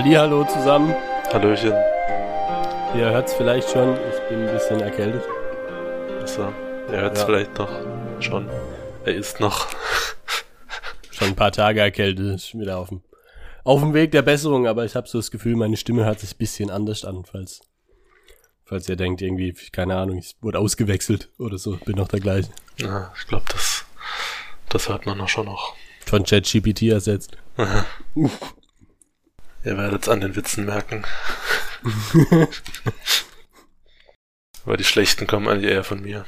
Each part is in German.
Hallo zusammen. Hallöchen. Ihr hört es vielleicht schon, ich bin ein bisschen erkältet. So, er hört es Ja. vielleicht noch schon. Er ist noch. Schon ein paar Tage erkältet, ist wieder auf dem, auf dem Weg der Besserung, aber ich habe so das Gefühl, meine Stimme hört sich ein bisschen anders an, falls, falls ihr denkt, irgendwie, keine Ahnung, ich wurde ausgewechselt oder so, bin noch der gleiche. Ja, ich glaube, das, das hört man noch schon noch. Von ChatGPT ersetzt. Ihr werdet es an den Witzen merken. Aber die schlechten kommen eigentlich eher von mir.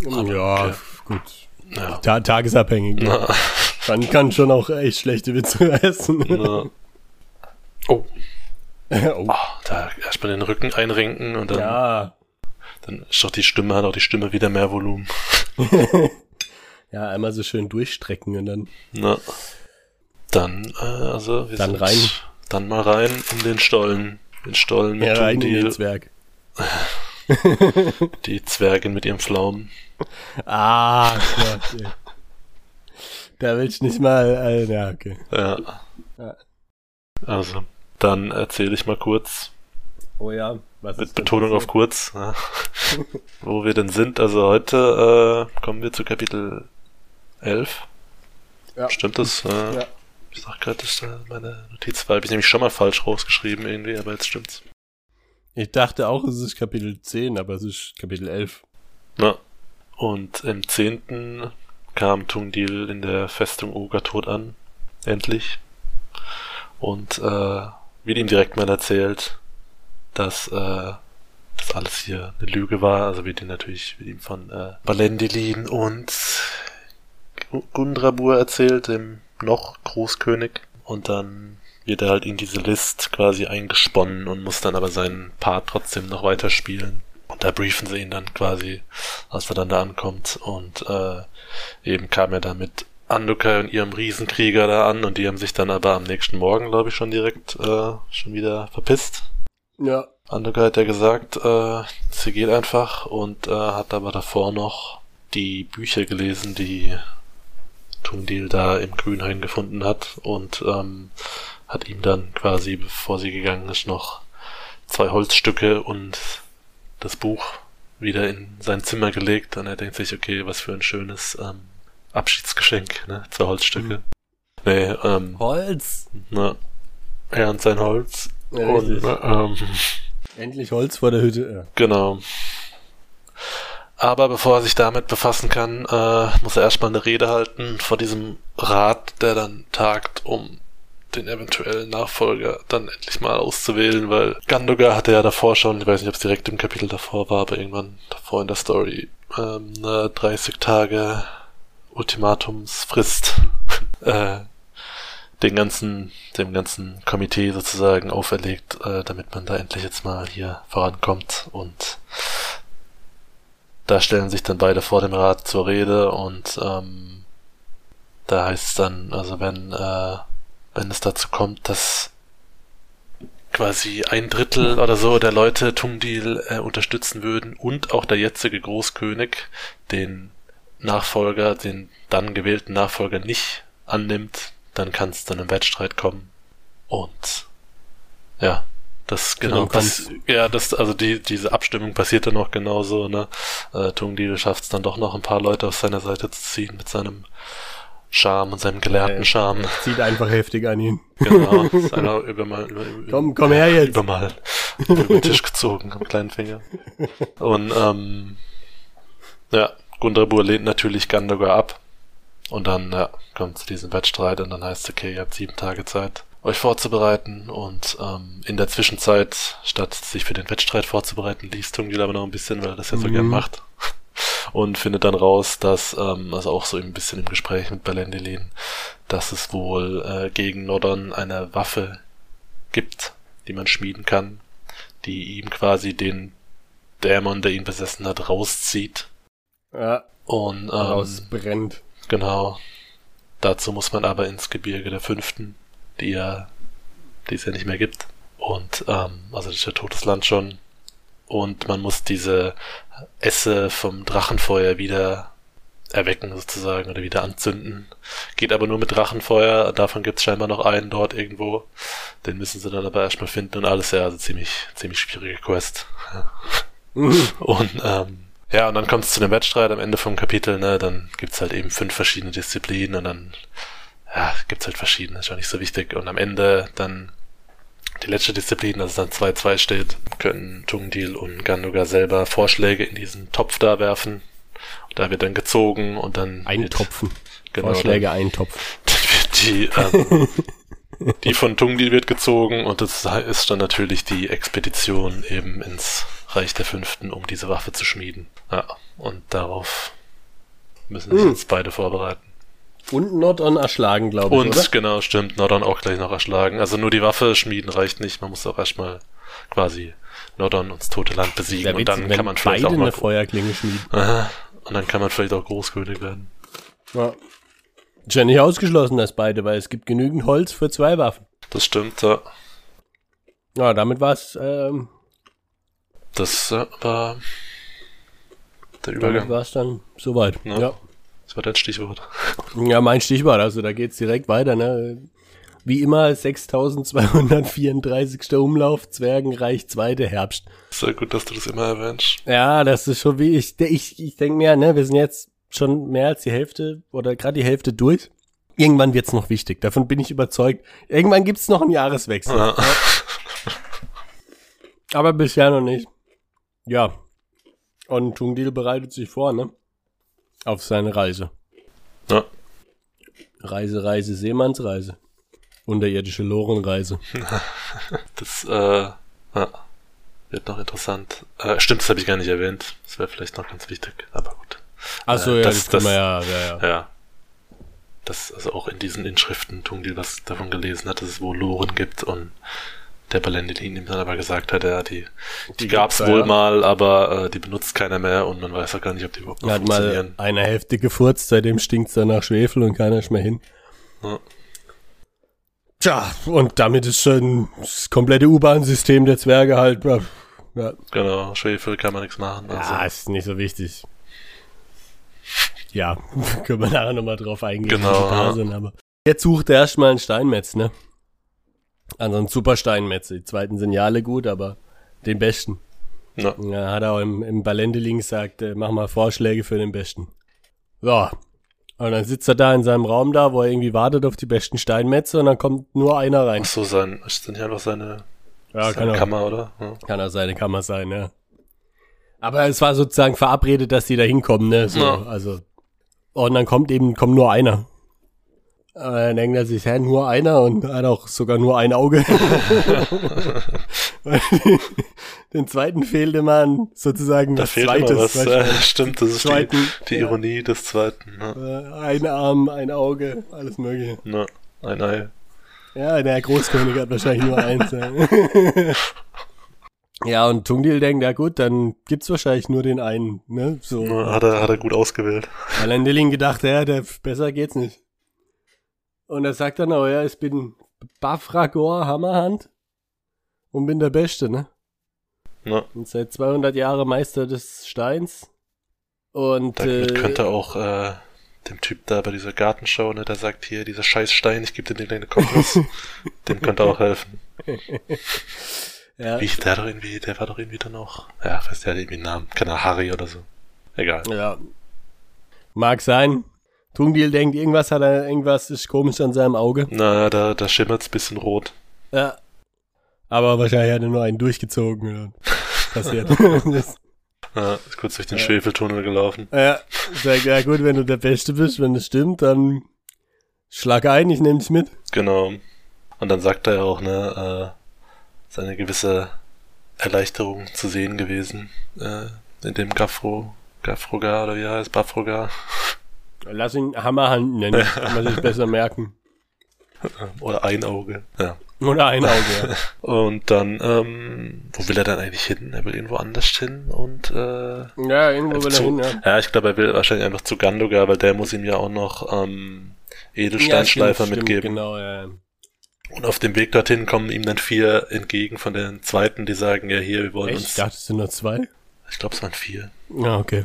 ja, okay. gut. Ja. Ta tagesabhängig. Na, Man kann schon auch echt schlechte Witze essen. na. Oh, oh. ah, da erstmal den Rücken einrenken und dann, Ja, dann ist doch die Stimme, hat auch die Stimme wieder mehr Volumen. ja, einmal so schön durchstrecken und dann. Na. Dann, äh, also, wir Dann sind rein. Dann mal rein in den Stollen. Den Stollen mit Ja, rein in den Zwerg. die Zwergin mit ihrem Pflaumen. Ah, okay. Da will ich nicht mal, äh, ja, okay. Ja. Ja. Also, dann erzähle ich mal kurz, Oh ja, was mit Betonung auf kurz, ja, wo wir denn sind. Also heute äh, kommen wir zu Kapitel 11. Ja. Stimmt das? Äh, Ja. Ich sag gerade, das ist äh, meine Notiz war, hab ich nämlich schon mal falsch rausgeschrieben irgendwie, aber jetzt stimmt's. Ich dachte auch, es ist Kapitel 10, aber es ist Kapitel 11. Na. Und im 10. kam Tungdil in der Festung Ogatot an. Endlich. Und äh, wird ihm direkt mal erzählt, dass äh, das alles hier eine Lüge war. Also wird ihm natürlich wird ihm von äh, Balendilin und Gu- Gundrabur erzählt, dem noch Großkönig. Und dann wird er halt in diese List quasi eingesponnen und muss dann aber seinen Part trotzdem noch weiterspielen. Und da briefen sie ihn dann quasi, als er dann da ankommt. Und äh, eben kam er da mit Andukai und ihrem Riesenkrieger da an und die haben sich dann aber am nächsten Morgen, glaube ich, schon direkt äh, schon wieder verpisst. Ja. Andukai hat ja gesagt, äh, sie geht einfach und äh, hat aber davor noch die Bücher gelesen, die Tungdil da im Grünhain gefunden hat und ähm, hat ihm dann quasi, bevor sie gegangen ist, noch zwei Holzstücke und das Buch wieder in sein Zimmer gelegt und er denkt sich, okay, was für ein schönes ähm, Abschiedsgeschenk, ne? Zwei Holzstücke. Mhm. Nee, ähm, Holz. ne, er und sein Holz. Ja, und, ähm, Endlich Holz vor der Hütte. Genau. Aber bevor er sich damit befassen kann, äh, muss er erstmal eine Rede halten vor diesem Rat, der dann tagt, um den eventuellen Nachfolger dann endlich mal auszuwählen, weil Gandogar hatte ja davor schon, ich weiß nicht, ob es direkt im Kapitel davor war, aber irgendwann davor in der Story, ähm, eine 30 Tage Ultimatumsfrist äh, den ganzen, dem ganzen Komitee sozusagen auferlegt, äh, damit man da endlich jetzt mal hier vorankommt und da stellen sich dann beide vor dem Rat zur Rede und ähm, da heißt es dann, also wenn, äh, wenn es dazu kommt, dass quasi ein Drittel oder so der Leute Tungdil äh, unterstützen würden und auch der jetzige Großkönig den Nachfolger, den dann gewählten Nachfolger nicht annimmt, dann kann es dann im Wettstreit kommen. Und ja, das genau, kann's- pass ja, das, also die, diese Abstimmung passiert dann auch genauso, ne? Äh, Tungdil schafft es dann doch noch ein paar Leute auf seine Seite zu ziehen mit seinem Charme und seinem gelehrten Äh, Charme. Zieht einfach heftig an ihn. Genau, ist einer über mal, über, über, Komm, komm her jetzt. über mal über den Tisch gezogen am kleinen Finger. Und ähm, ja, Gundrabur lehnt natürlich Gandogar ab. Und dann ja, kommt zu diesem Wettstreit und dann heißt es, okay, ihr habt sieben Tage Zeit, euch vorzubereiten. Und ähm, in der Zwischenzeit, statt sich für den Wettstreit vorzubereiten, liest Tungdil aber noch ein bisschen, weil er das ja so Mhm. gern macht. Und findet dann raus, dass, ähm, also auch so ein bisschen im Gespräch mit Balendilin, dass es wohl äh, gegen Nordon eine Waffe gibt, die man schmieden kann, die ihm quasi den Dämon, der ihn besessen hat, rauszieht. Ja, Und ähm, rausbrennt. genau. Dazu muss man aber ins Gebirge der Fünften, die ja, die es ja nicht mehr gibt. Und ähm, also das ist ja totes Land schon. Und man muss diese Esse vom Drachenfeuer wieder erwecken sozusagen oder wieder anzünden. Geht aber nur mit Drachenfeuer. Davon gibt's scheinbar noch einen dort irgendwo. Den müssen sie dann aber erstmal finden und alles ja, also ziemlich, ziemlich schwierige Quest. und ähm, ja, und dann kommt es zu dem Wettstreit am Ende vom Kapitel, ne, dann gibt's halt eben fünf verschiedene Disziplinen und dann ja, gibt's halt verschiedene, ist schon nicht so wichtig. Und am Ende dann die letzte Disziplin, dass es dann 2-2 steht, können Tungdil und Ganduga selber Vorschläge in diesen Topf da werfen. Und da wird dann gezogen und dann. Eintopfen. Wird, genau, Vorschläge dann, eintopfen. Dann wird die, ähm, die von Tungdil wird gezogen und das ist dann natürlich die Expedition eben ins Reich der Fünften, um diese Waffe zu schmieden. Ja, und darauf müssen sich hm. jetzt beide vorbereiten. Und Nordon erschlagen, glaube ich. Und oder? genau, stimmt, Nordon auch gleich noch erschlagen. Also nur die Waffe schmieden reicht nicht, man muss auch erstmal quasi Nordon ins tote Land besiegen und dann kann man vielleicht auch mal eine Feuerklinge schmieden. Aha, und dann kann man vielleicht auch Großkönig werden. Ja. Ist ja nicht ausgeschlossen, dass beide, weil es gibt genügend Holz für zwei Waffen. Das stimmt, ja. Ja, damit war es. Ähm, das äh, war der Übergang. Damit war es dann soweit. Ja. ja. Das war dein Stichwort. Ja, mein Stichwort. Also da geht's direkt weiter. Ne? Wie immer 6234. Umlauf, Zwergenreich, zweite Herbst. Sehr gut, dass du das immer erwähnst. Ja, das ist schon wie ich, ich, ich denke mir, ne, wir sind jetzt schon mehr als die Hälfte oder gerade die Hälfte durch. Irgendwann wird's noch wichtig. Davon bin ich überzeugt. Irgendwann gibt's noch einen Jahreswechsel. Ja. Aber bisher noch nicht. Ja. Und Tungdil bereitet sich vor, ne? Auf seine Reise. Ja. Reise, Reise, Seemannsreise. Unterirdische Lorenreise. das, äh, ja, wird noch interessant. Äh, stimmt, das habe ich gar nicht erwähnt. Das wäre vielleicht noch ganz wichtig, aber gut. Achso, äh, ja, das, das, das ja, ja, ja. Ja. Das, also auch in diesen Inschriften tun die was davon gelesen hat, dass es wohl Loren gibt und der Balendin ihm dann aber gesagt hat, ja, die, die, die gab's wohl ja. mal, aber äh, die benutzt keiner mehr und man weiß auch gar nicht, ob die überhaupt noch hat funktionieren. mal eine Hälfte gefurzt, seitdem stinkt's dann nach Schwefel und keiner ist mehr hin. Ja. Tja, und damit ist schon das komplette U-Bahn-System der Zwerge halt. Ja. Genau, Schwefel kann man nichts machen. Also. Ja, ist nicht so wichtig. Ja, können wir nachher nochmal drauf eingehen, genau, ja. sind, aber. Jetzt sucht er erstmal einen Steinmetz, ne? Also ein super Steinmetz. Die zweiten sind ja alle gut, aber den besten. Ja. ja hat er auch im, im Balendeling gesagt, äh, mach mal Vorschläge für den besten. Ja. Und dann sitzt er da in seinem Raum da, wo er irgendwie wartet auf die besten Steinmetze und dann kommt nur einer rein. Ach so, sein, ist denn hier einfach seine, ja, seine kann auch, Kammer, oder? Ja. Kann auch seine Kammer sein, ja. Aber es war sozusagen verabredet, dass die da hinkommen, ne? So, ja. Also. Und dann kommt eben, kommt nur einer. Denkt er sich, hä, nur einer und hat auch sogar nur ein Auge. Den zweiten fehlt immer sozusagen da das was. Äh, stimmt, das ist zweiten, die, die ja. Ironie des zweiten. Ne? Ein Arm, ein Auge, alles mögliche. Ne, ein Ei. Ja, der Großkönig hat wahrscheinlich nur eins. ja, und Tungdil denkt, ja gut, dann gibt's wahrscheinlich nur den einen. Ne? So. Hat, er, hat er gut ausgewählt. Weil Endeling gedacht, ja, der, besser geht's nicht. Und er sagt dann auch, ja, ich bin Bafragor Hammerhand und bin der Beste, ne? Ja. Und seit 200 Jahren Meister des Steins. Und Damit äh, könnte auch äh, dem Typ da bei dieser Gartenshow, ne, der sagt hier, dieser scheiß Stein, ich gebe dir den kleinen Kompass, dem könnte auch helfen. ja. Wie, der, doch irgendwie, der war doch irgendwie dann auch, ja, weiß der hat irgendwie einen Namen, keine Harry oder so. Egal. Ja. Mag sein. Tungdil denkt, irgendwas hat er, irgendwas ist komisch an seinem Auge. Na, da, da schimmert's bisschen rot. Ja. Aber wahrscheinlich hat er nur einen durchgezogen. Passiert. ja, ist kurz durch den ja. Schwefeltunnel gelaufen. Ja, sag, ja gut, wenn du der Beste bist, wenn das stimmt, dann schlag ein, ich nehme dich mit. Genau. Und dann sagt er ja auch, ne, äh, seine gewisse Erleichterung zu sehen gewesen, äh, in dem Gaffro, Gaffrogar oder wie heißt, Baffrogar. Lass ihn Hammerhand nennen, kann man sich besser merken. Oder ein Auge, ja. Oder ein Auge, ja. Und dann, ähm, wo will er dann eigentlich hin? Er will irgendwo anders hin und, äh, Ja, irgendwo will er hin, ja. Ja, ich glaube, er will wahrscheinlich einfach zu Gandogar, weil der muss ihm ja auch noch, ähm, Edelsteinschleifer ja, mitgeben. genau, ja. Und auf dem Weg dorthin kommen ihm dann vier entgegen von den zweiten, die sagen, ja, hier, wir wollen Echt? uns. Ich dachte, es sind nur zwei. Ich glaube, es waren vier. Ja, okay.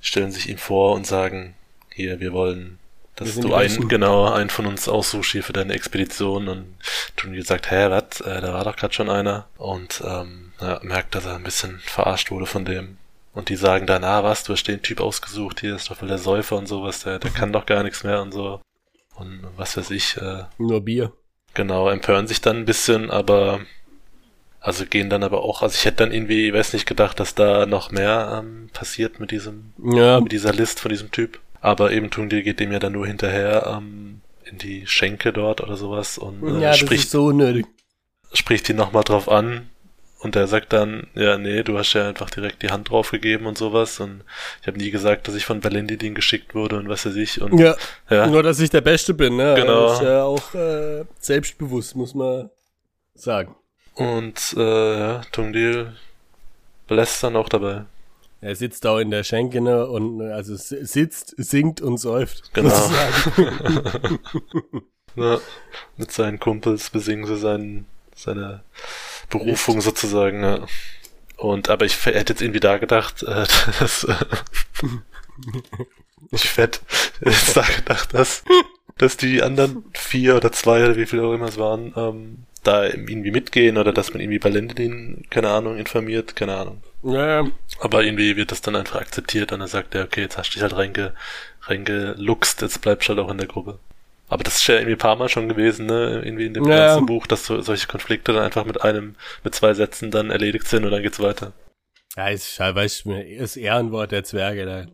Stellen sich ihm vor und sagen, hier, wir wollen, dass Wir du einen, genau, einen von uns aussuchst hier für deine Expedition und Tundil sagt, hä, was, äh, da war doch gerade schon einer und ähm, ja, merkt, dass er ein bisschen verarscht wurde von dem. Und die sagen dann, ah, was, du hast den Typ ausgesucht, hier ist doch voll der Säufer und sowas, der, der kann doch gar nichts mehr und so. Und was weiß ich, äh, Nur Bier. Genau, empören sich dann ein bisschen, aber also gehen dann aber auch, also ich hätte dann irgendwie, ich weiß nicht, gedacht, dass da noch mehr ähm, passiert mit diesem, Ja, mit dieser List von diesem Typ. Aber eben Tungdil geht dem ja dann nur hinterher ähm, in die Schenke dort oder sowas und äh, ja das spricht, so unnötig. spricht ihn nochmal drauf an. Und er sagt dann, ja, nee, du hast ja einfach direkt die Hand drauf gegeben und sowas. Und ich habe nie gesagt, dass ich von Valendidin geschickt wurde und was weiß ich. Und Ja, ja, nur dass ich der Beste bin, ne? Genau. Ist ja auch äh, selbstbewusst, muss man sagen. und äh, ja, Tungdil lässt dann auch dabei. Er sitzt auch in der Schenke, ne? Und also sitzt, singt und säuft. Genau. Ja, mit seinen Kumpels besingen sie seinen, seine Berufung sozusagen, ja. Und, aber ich hätte jetzt irgendwie da gedacht, äh, dass, äh, ich fett, jetzt da gedacht, dass, dass die anderen vier oder zwei oder wie viele auch immer es waren, ähm, da irgendwie mitgehen oder dass man irgendwie Balendin, keine Ahnung, informiert, keine Ahnung. Ja. Aber irgendwie wird das dann einfach akzeptiert und dann sagt er, okay, jetzt hast du dich halt reinge, reingeluchst, jetzt bleibst du halt auch in der Gruppe. Aber das ist ja irgendwie ein paar Mal schon gewesen, ne, irgendwie in dem Ja, ganzen. Buch, dass so, solche Konflikte dann einfach mit einem, mit zwei Sätzen dann erledigt sind und dann geht's weiter. Ja, ist, du, ist Ehrenwort der Zwerge, da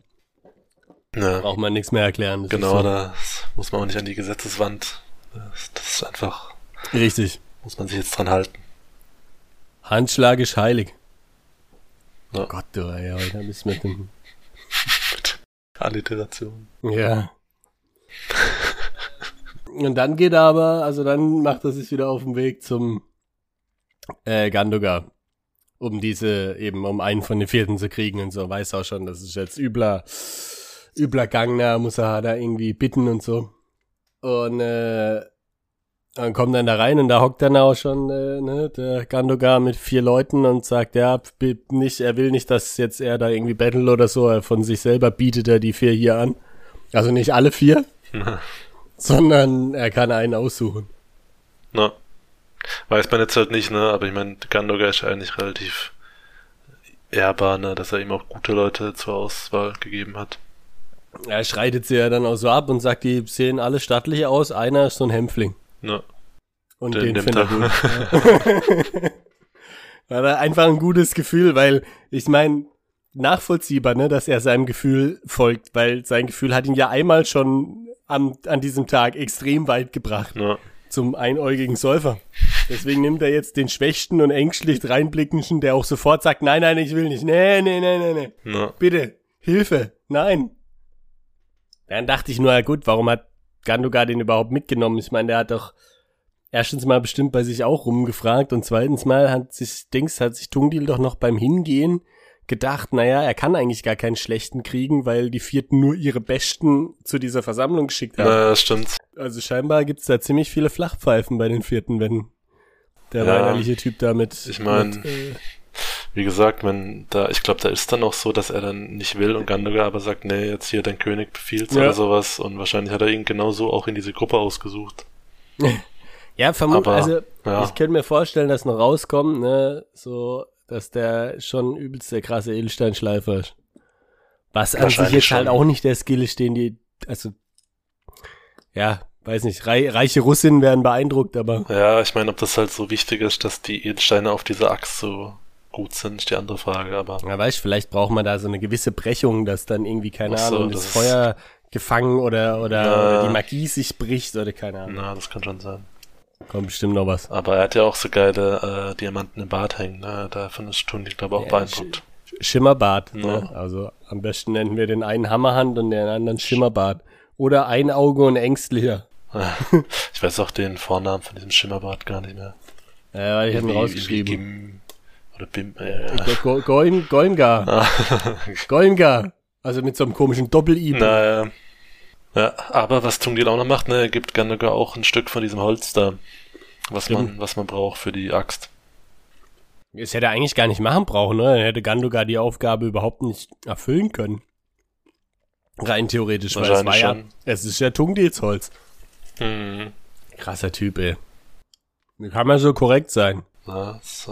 Ja, braucht man nichts mehr erklären. Das genau, ist da muss man auch nicht an die Gesetzeswand. Das, das ist einfach, so. Richtig. muss man sich jetzt dran halten. Handschlag ist heilig. Ja. Oh Gott, du, ja, heute bist mit dem, Mit Alliteration. ja. Und dann geht er aber, also dann macht er sich wieder auf den Weg zum äh, Gandogar, um diese, eben um einen von den vierten zu kriegen und so. Weiß auch schon, das ist jetzt übler, übler Gang, da muss er da irgendwie bitten und so. Und äh, dann kommt dann da rein und da hockt dann auch schon äh, ne, der Gandogar mit vier Leuten und sagt, ja, nicht, er will nicht, dass jetzt er da irgendwie battle oder so, er von sich selber bietet er die vier hier an. Also nicht alle vier, sondern er kann einen aussuchen. Na. Weiß man jetzt halt nicht, ne, aber ich meine, Gandoga ist ja eigentlich relativ ehrbar, ne, dass er ihm auch gute Leute zur Auswahl gegeben hat. Er schreitet sie ja dann auch so ab und sagt, die sehen alle stattlich aus, einer ist so ein Hämpfling. Ja. Und Den den, er er. gut. War da einfach ein gutes Gefühl, weil ich meine, nachvollziehbar, ne, dass er seinem Gefühl folgt, weil sein Gefühl hat ihn ja einmal schon am, an diesem Tag extrem weit gebracht Ja. zum einäugigen Säufer. Deswegen nimmt er jetzt den schwächsten und ängstlich reinblickenden, der auch sofort sagt, nein, nein, ich will nicht. Nee, nee, nee, nee, nee. Ja. Bitte, Hilfe, nein. Dann dachte ich nur, ja gut, warum hat Gandogar den überhaupt mitgenommen? Ich meine, der hat doch erstens mal bestimmt bei sich auch rumgefragt und zweitens mal hat sich Dings, hat sich Tungdil doch noch beim Hingehen gedacht, naja, er kann eigentlich gar keinen schlechten kriegen, weil die Vierten nur ihre Besten zu dieser Versammlung geschickt haben. ja, stimmt. Also scheinbar gibt's da ziemlich viele Flachpfeifen bei den Vierten, wenn der Ja, weinerliche Typ damit. ich mein, mit, äh, Wie gesagt, wenn da, ich glaube, da ist dann auch so, dass er dann nicht will und Gandogar aber sagt, nee, jetzt hier dein König befiehlt Ja. oder sowas und wahrscheinlich hat er ihn genauso auch in diese Gruppe ausgesucht. ja, vermutlich, also ja. ich könnte mir vorstellen, dass noch rauskommt, ne, so, dass der schon übelst der krasse Edelsteinschleifer ist. Was an sich jetzt halt schon. auch nicht der Skill ist, den die, also, ja, weiß nicht, rei reiche Russinnen werden beeindruckt, aber Ja, ich meine, ob das halt so wichtig ist, dass die Edelsteine auf dieser Axt so gut sind, ist die andere Frage, aber Ja, weißt, vielleicht braucht man da so eine gewisse Brechung, dass dann irgendwie, keine so, Ahnung, das das Feuer gefangen oder, oder, Na. oder die Magie sich bricht oder keine Ahnung. na, das kann schon sein. Kommt bestimmt noch was. Aber er hat ja auch so geile äh, Diamanten im Bart hängen, ne? Davon ist Tundi, glaube ich, auch Ja, beeindruckt. Schimmerbart. Ja. Ne? Also am besten nennen wir den einen Hammerhand und den anderen Schimmerbart. Oder ein Auge und ängstlicher. ich weiß auch den Vornamen von diesem Schimmerbart gar nicht mehr. Ja, weil ich habe ihn rausgeschrieben. Oder Bim, äh, Go- Go- Goim, Goimgar. Goimgar. Also mit so einem komischen Doppel-I. naja. Ja, aber was Tungdil auch noch macht, ne, er gibt Gandogar auch ein Stück von diesem Holz da, was man, Stimmt. was man braucht für die Axt. Das hätte er eigentlich gar nicht machen brauchen, ne? Er hätte Gandogar die Aufgabe überhaupt nicht erfüllen können. Rein theoretisch, weil es war Wahrscheinlich ja, schon. es ist ja Tungdils-Holz. Hm. Krasser Typ, ey. Wie kann man so korrekt sein? Äh, das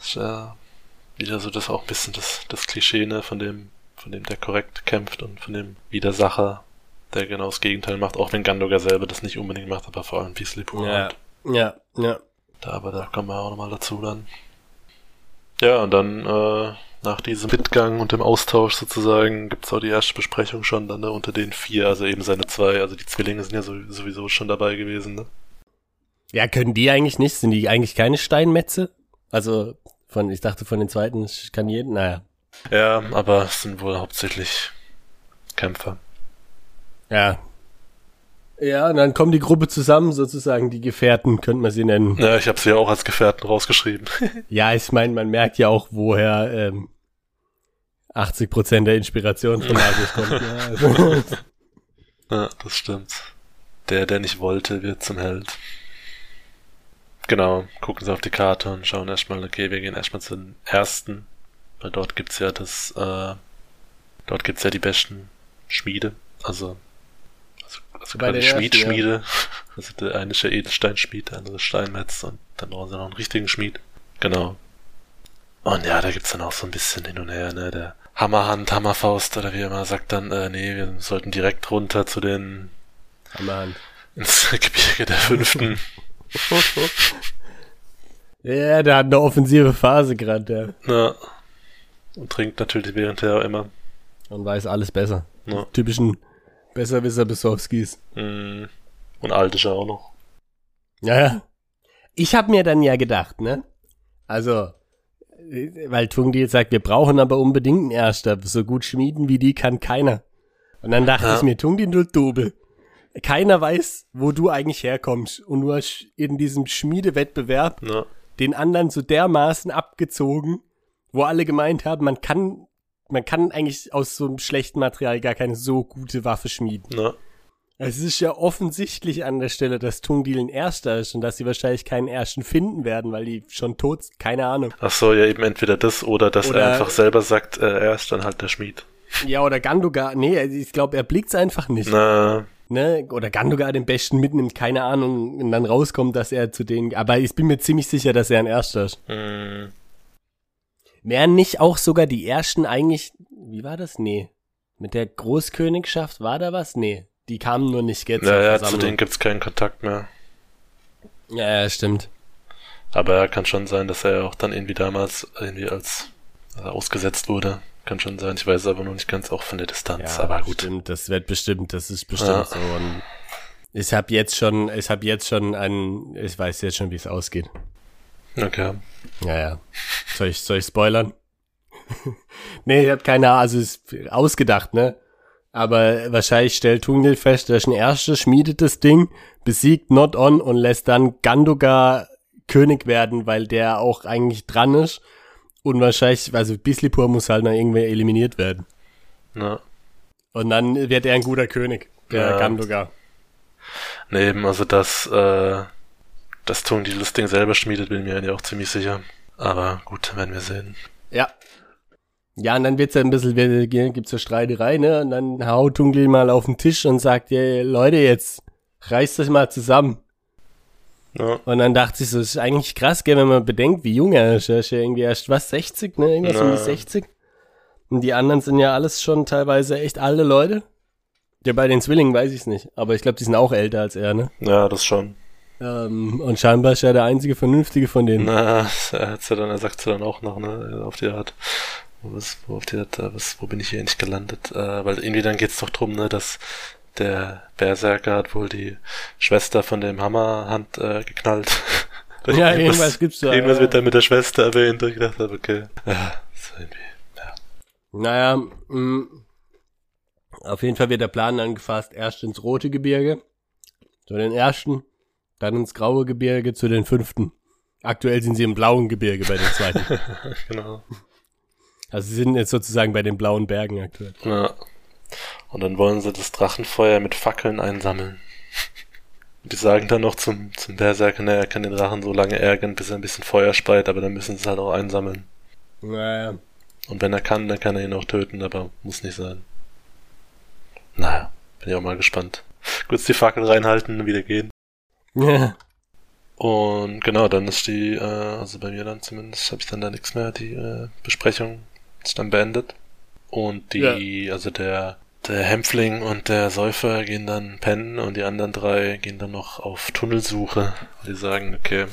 ist ja wieder so das auch ein bisschen das, das Klischee, ne, von dem, von dem der korrekt kämpft und von dem Widersacher, der genau das Gegenteil macht, auch wenn Gandoga selber das nicht unbedingt macht, aber vor allem Beasley Pur. Ja, ja, ja. Da, aber da kommen wir auch nochmal dazu dann. Ja, und dann äh, nach diesem Mitgang und dem Austausch sozusagen gibt's auch die erste Besprechung schon dann ne, unter den vier, also eben seine zwei, also die Zwillinge sind ja so, sowieso schon dabei gewesen, ne? Ja, können die eigentlich nicht? Sind die eigentlich keine Steinmetze? Also, von, ich dachte von den zweiten kann jeden, naja. Ja, aber es sind wohl hauptsächlich Kämpfer. Ja. Ja, und dann kommt die Gruppe zusammen, sozusagen, die Gefährten, könnte man sie nennen. Ja, ich habe sie ja auch als Gefährten rausgeschrieben. Ja, ich meine, man merkt ja auch, woher ähm, 80% der Inspiration von Magus kommt. Ja, also, ja, das stimmt. Der, der nicht wollte, wird zum Held. Genau, gucken sie auf die Karte und schauen erstmal, okay, wir gehen erstmal zu den ersten, weil dort gibt's ja das, äh, dort gibt's ja die besten Schmiede, also, also, also quasi den ersten, Schmied, Schmiede, also der eine ist ja Edelsteinschmied, der andere ist Steinmetz und dann brauchen sie noch einen richtigen Schmied. Genau. Und ja, da gibt's dann auch so ein bisschen hin und her, ne, der Hammerhand, Hammerfaust oder wie er immer sagt dann, äh, nee, wir sollten direkt runter zu den, Hammerhand. ins Gebirge der Fünften. Ja, der hat eine offensive Phase gerade, ja. Ja. Und trinkt natürlich währendher immer. Und weiß alles besser. Ja. Typischen Besserwisser Besowskis. Mm. Und alt ist er auch noch. Ja, ja. Ich habe mir dann ja gedacht, ne? Also, weil Tungdi jetzt sagt, wir brauchen aber unbedingt einen Erster. So gut schmieden wie die kann keiner. Und dann dachte Ja. ich mir, Tungdi, du Dobe. Keiner weiß, wo du eigentlich herkommst. Und du hast in diesem Schmiedewettbewerb Ja. den anderen so dermaßen abgezogen, wo alle gemeint haben, man kann, man kann eigentlich aus so einem schlechten Material gar keine so gute Waffe schmieden. Ja. Es ist ja offensichtlich an der Stelle, dass Tungdil ein Erster ist und dass sie wahrscheinlich keinen Ersten finden werden, weil die schon tot sind. Keine Ahnung. Ach so, ja, eben entweder das oder dass Oder- er einfach selber sagt, äh, er ist dann halt der Schmied. Ja, oder Gandogar. Nee, ich glaube, er blickt's einfach nicht. Na, Ne? Oder Gandogar den Besten mitnimmt, keine Ahnung, und dann rauskommt, dass er zu denen. Aber ich bin mir ziemlich sicher, dass er ein Erster ist. mm, Wären nicht auch sogar die Ersten eigentlich. Wie war das? Nee. Mit der Großkönigschaft war da was? Nee. Die kamen nur nicht jetzt. ja, zur ja, zu denen gibt's keinen Kontakt mehr. ja, ja, stimmt. Aber er kann schon sein, dass er auch dann irgendwie damals irgendwie als ausgesetzt wurde. Kann schon sein. Ich weiß es aber noch nicht ganz auch von der Distanz. Ja, aber gut. Stimmt, das wird bestimmt, das ist bestimmt Ja. so. Und ich habe jetzt schon, ich habe jetzt schon einen, ich weiß jetzt schon, wie es ausgeht. Okay. Ja, ja. Soll ich, soll ich spoilern? nee, ich habe keine Ahnung, also ist ausgedacht, ne? Aber wahrscheinlich stellt Tungil fest, der ist ein Erster, schmiedet das Ding, besiegt Not On und lässt dann Gandogar König werden, weil der auch eigentlich dran ist. Und wahrscheinlich, also Bislipur muss halt noch irgendwer eliminiert werden. Na, Und dann wird er ein guter König, der Ja. Gandogar. nee, eben, also dass, äh, dass Tungdil das Ding selber schmiedet, bin mir ja auch ziemlich sicher. Aber gut, werden wir sehen. Ja. Ja, und dann wird's ja ein bisschen, wird- gibt's ja Streiterei, ne? Und dann haut Tungli mal auf den Tisch und sagt, ja, Leute, jetzt reißt euch mal zusammen. Ja, Und dann dachte ich so, ist eigentlich krass, gell, wenn man bedenkt, wie jung er ist. Er ist ja irgendwie erst, was, 60, ne? Irgendwas um die Ja. 60. Und die anderen sind ja alles schon teilweise echt alte Leute. Ja, bei den Zwillingen weiß ich's nicht. Aber ich glaube, die sind auch älter als er, ne? ja das schon. Ähm, und scheinbar ist er der einzige Vernünftige von denen. Na, er hat's ja dann, er sagt's ja dann auch noch, ne, auf die Art. Wo, was, wo, auf die Art, was, wo bin ich hier endlich gelandet? Äh, weil irgendwie dann geht's doch drum, ne, dass der Berserker hat wohl die Schwester von dem Hammerhand äh, geknallt. Ja, irgendwas gibt's da. Irgendwas ja. wird da mit der Schwester erwähnt und ich gedacht habe, okay. Ja, so irgendwie. Naja, mh, auf jeden Fall wird der Plan angefasst, erst ins rote Gebirge, zu den ersten, dann ins graue Gebirge, zu den fünften. Aktuell sind sie im blauen Gebirge bei den zweiten. genau. also sie sind jetzt sozusagen bei den blauen Bergen aktuell. Ja. Und dann wollen sie das Drachenfeuer mit Fackeln einsammeln. Und die sagen dann noch zum, zum Berserker, ne, er kann den Drachen so lange ärgern, bis er ein bisschen Feuer speit, aber dann müssen sie es halt auch einsammeln. Naja. Und wenn er kann, dann kann er ihn auch töten, aber muss nicht sein. Naja, bin ich auch mal gespannt. Kurz die Fackel reinhalten und wieder gehen. Ja. Und genau, dann ist die, äh, also bei mir dann zumindest, habe ich dann da nichts mehr, die äh, Besprechung ist dann beendet. Und die, also der, der Hämpfling und der Säufer gehen dann pennen und die anderen drei gehen dann noch auf Tunnelsuche. Die sagen, okay,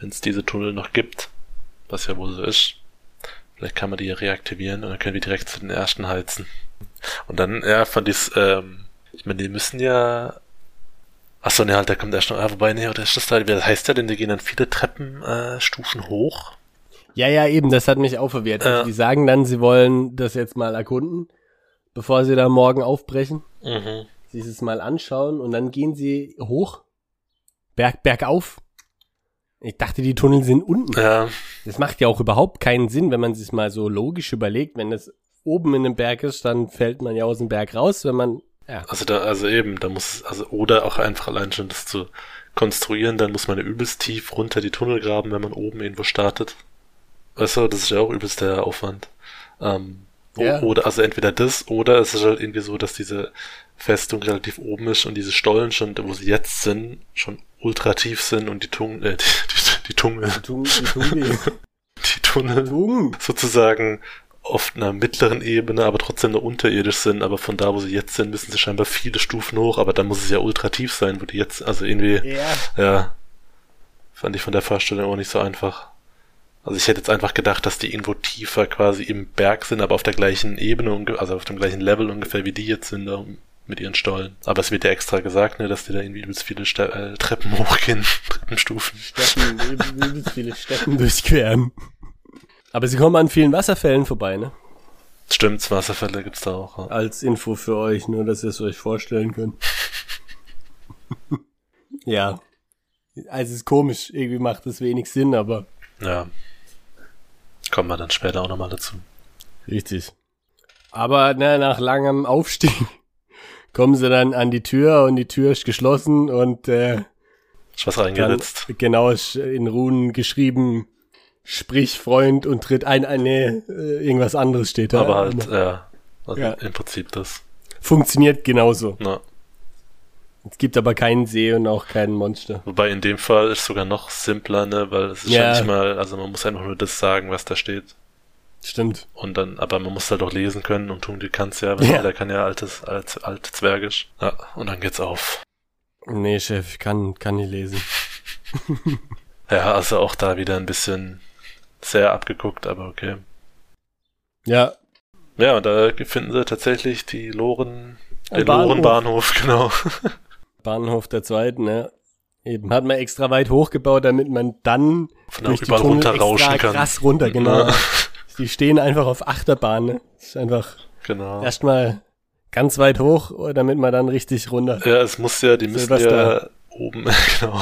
wenn es diese Tunnel noch gibt, was ja wohl so ist, vielleicht kann man die ja reaktivieren und dann können wir direkt zu den ersten heizen. Und dann, ja, von dies, ähm, ich meine, die müssen ja Achso, ne, halt, da kommt erst noch, ah, wobei, ne, oder ist das da, wie heißt der denn, die gehen dann viele Treppenstufen äh, Stufen hoch? Ja, ja, eben, das hat mich auch verwirrt. Also Ja. die sagen dann, sie wollen das jetzt mal erkunden, bevor sie da morgen aufbrechen, Mhm. sich es mal anschauen und dann gehen sie hoch, berg, bergauf. Ich dachte, die Tunnel sind unten. Ja, Das macht ja auch überhaupt keinen Sinn, wenn man sich mal so logisch überlegt. Wenn das oben in dem Berg ist, dann fällt man ja aus dem Berg raus, wenn man, ja. also da, also eben, da muss, also, oder auch einfach allein schon das zu konstruieren, dann muss man ja übelst tief runter die Tunnel graben, wenn man oben irgendwo startet. Weißt du, das ist ja auch übelst der Aufwand. Ähm, Ja. Oder, also entweder das, oder es ist halt irgendwie so, dass diese Festung relativ oben ist und diese Stollen schon, wo sie jetzt sind, schon ultra tief sind und die Tunnel, äh, die, die, die Tunnel, Tung, die Tung, die Tunnel Tung. sozusagen auf einer mittleren Ebene, aber trotzdem noch unterirdisch sind, aber von da, wo sie jetzt sind, müssen sie scheinbar viele Stufen hoch, aber dann muss es ja ultra tief sein, wo die jetzt, also irgendwie, Ja. ja, fand ich von der Vorstellung auch nicht so einfach. Also ich hätte jetzt einfach gedacht, dass die irgendwo tiefer quasi im Berg sind, aber auf der gleichen Ebene, also auf dem gleichen Level ungefähr, wie die jetzt sind, da mit ihren Stollen. Aber es wird ja extra gesagt, ne, dass die da irgendwie übelst viele Ste äh, Treppen hochgehen, Treppenstufen. Steppen, üb- übelst viele Steppen durchqueren. Aber sie kommen an vielen Wasserfällen vorbei, ne? Stimmt, Wasserfälle gibt's da auch. Ja. Als Info für euch, nur dass ihr es euch vorstellen könnt. ja. Also es ist komisch, irgendwie macht es wenig Sinn, aber ja. Kommen wir dann später auch nochmal dazu. richtig. Aber na, nach langem Aufstieg kommen sie dann an die Tür und die Tür ist geschlossen und äh, Ist was dann, reingeritzt. genau ist in Runen geschrieben, sprich Freund und tritt ein, ein nee, äh, irgendwas anderes steht da. Aber halt, ja. Also Ja. im Prinzip das. Funktioniert genauso. Na. Es gibt aber keinen See und auch kein Monster. Wobei in dem Fall ist sogar noch simpler, ne, weil es ist ja. Ja. nicht mal, also man muss einfach nur das sagen, was da steht. Stimmt. Und dann, aber man muss halt auch lesen können und tun die kann's ja, weil Ja. der kann ja altes, alt, alt Zwergisch. Ja, und dann geht's auf. Nee, Chef, ich kann, kann nicht lesen. Ja, also auch da wieder ein bisschen sehr abgeguckt, aber okay. Ja, Ja, und da finden sie tatsächlich die Loren, den Bahnhof. Lorenbahnhof, genau. Bahnhof der Zweiten, ne? Eben, hat man extra weit hochgebaut, damit man dann Von durch die Tunnel runterrauschen extra kann. krass runter, genau. Ja, Die stehen einfach auf Achterbahn, ne? Das ist einfach genau. erstmal ganz weit hoch, damit man dann richtig runter. Ja, es muss ja, die müssen ja oben, genau.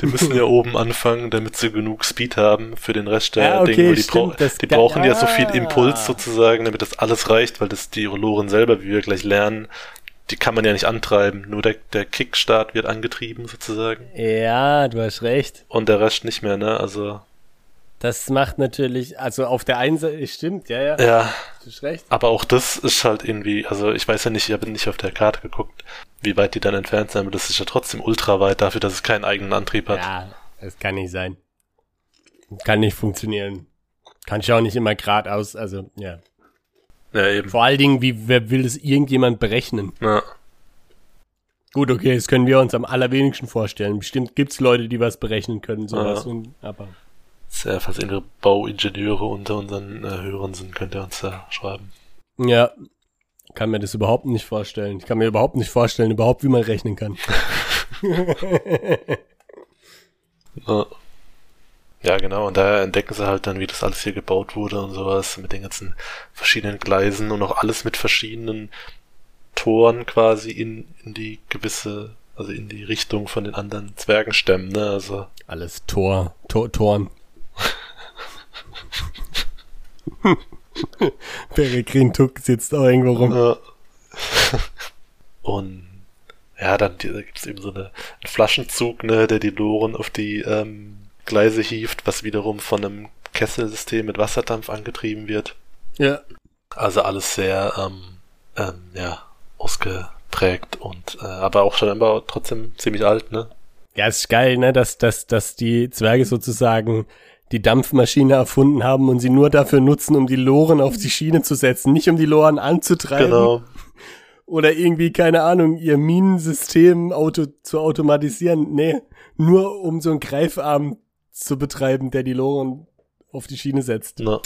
Die müssen ja oben anfangen, damit sie genug Speed haben für den Rest der Ja, okay, Dinge. Die, stimmt, das die brauchen ja so viel Ah. Impuls sozusagen, damit das alles reicht, weil das die Loren selber, wie wir gleich lernen, die kann man ja nicht antreiben. Nur der, der Kickstart wird angetrieben sozusagen. Ja, du hast recht. Und der Rest nicht mehr, ne? Also, Das macht natürlich, also auf der einen Seite, stimmt, ja, ja, ja. du hast recht. Aber auch das ist halt irgendwie, also ich weiß ja nicht, ich habe nicht auf der Karte geguckt, wie weit die dann entfernt sind, aber das ist ja trotzdem ultra weit dafür, dass es keinen eigenen Antrieb hat. Ja, das kann nicht sein. Kann nicht funktionieren. Kann ich auch nicht immer geradeaus, also, ja. Ja, eben. Vor allen Dingen, wie, wer will das irgendjemand berechnen? Ja. Gut, okay, das können wir uns am allerwenigsten vorstellen. Bestimmt gibt's Leute, die was berechnen können, sowas. Ja. Und, aber Sehr, falls irgendwelche Bauingenieure unter unseren äh, Hörern sind, könnt ihr uns da schreiben. ja, kann mir das überhaupt nicht vorstellen. Ich kann mir überhaupt nicht vorstellen, überhaupt, wie man rechnen kann. Ja. Ja, genau, und da entdecken sie halt dann, wie das alles hier gebaut wurde und sowas, mit den ganzen verschiedenen Gleisen und auch alles mit verschiedenen Toren quasi in, in die gewisse, also in die Richtung von den anderen Zwergenstämmen, ne, also, Alles Tor, Tor, Toren. Peregrin Tuck sitzt auch irgendwo rum. Ja. Und ja, dann da gibt's eben so eine, einen Flaschenzug, ne, der die Loren auf die ähm, Gleise hieft, was wiederum von einem Kesselsystem mit Wasserdampf angetrieben wird. Ja. Also alles sehr, ähm, ähm, ja, ausgeprägt und äh, aber auch schon immer trotzdem ziemlich alt, ne? Ja, ist geil, ne, dass, dass, dass die Zwerge sozusagen die Dampfmaschine erfunden haben und sie nur dafür nutzen, um die Loren auf die Schiene zu setzen, nicht um die Loren anzutreiben. Genau. Oder irgendwie, keine Ahnung, ihr Minensystem auto zu automatisieren. Nee, nur um so einen Greifarm zu betreiben, der die Loren auf die Schiene setzt. Na.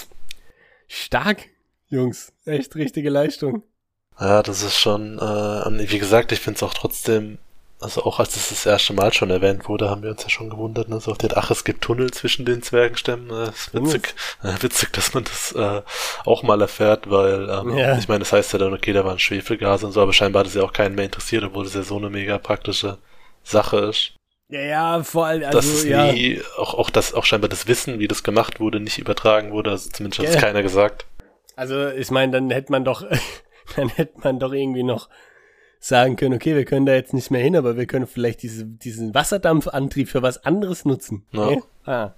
Stark, Jungs. Echt richtige Leistung. Ja, das ist schon, äh, wie gesagt, ich finde es auch trotzdem, also auch als es das erste Mal schon erwähnt wurde, haben wir uns ja schon gewundert, ne? so auf den, ach, es gibt Tunnel zwischen den Zwergenstämmen. Äh, ist witzig, äh, witzig, dass man das äh, auch mal erfährt, weil ähm, Ja. ich meine, das heißt ja dann, okay, da waren Schwefelgase und so, aber scheinbar hat es ja auch keinen mehr interessiert, obwohl das ja so eine mega praktische Sache ist. Ja, ja, vor allem, dass also, es ja. nie, auch, auch das, auch scheinbar das Wissen, wie das gemacht wurde, nicht übertragen wurde, also zumindest hat es keiner gesagt. Also, ich meine, dann hätte man doch, dann hätte man doch irgendwie noch sagen können, okay, wir können da jetzt nicht mehr hin, aber wir können vielleicht diese, diesen Wasserdampfantrieb für was anderes nutzen. Ja. Nee? Ah.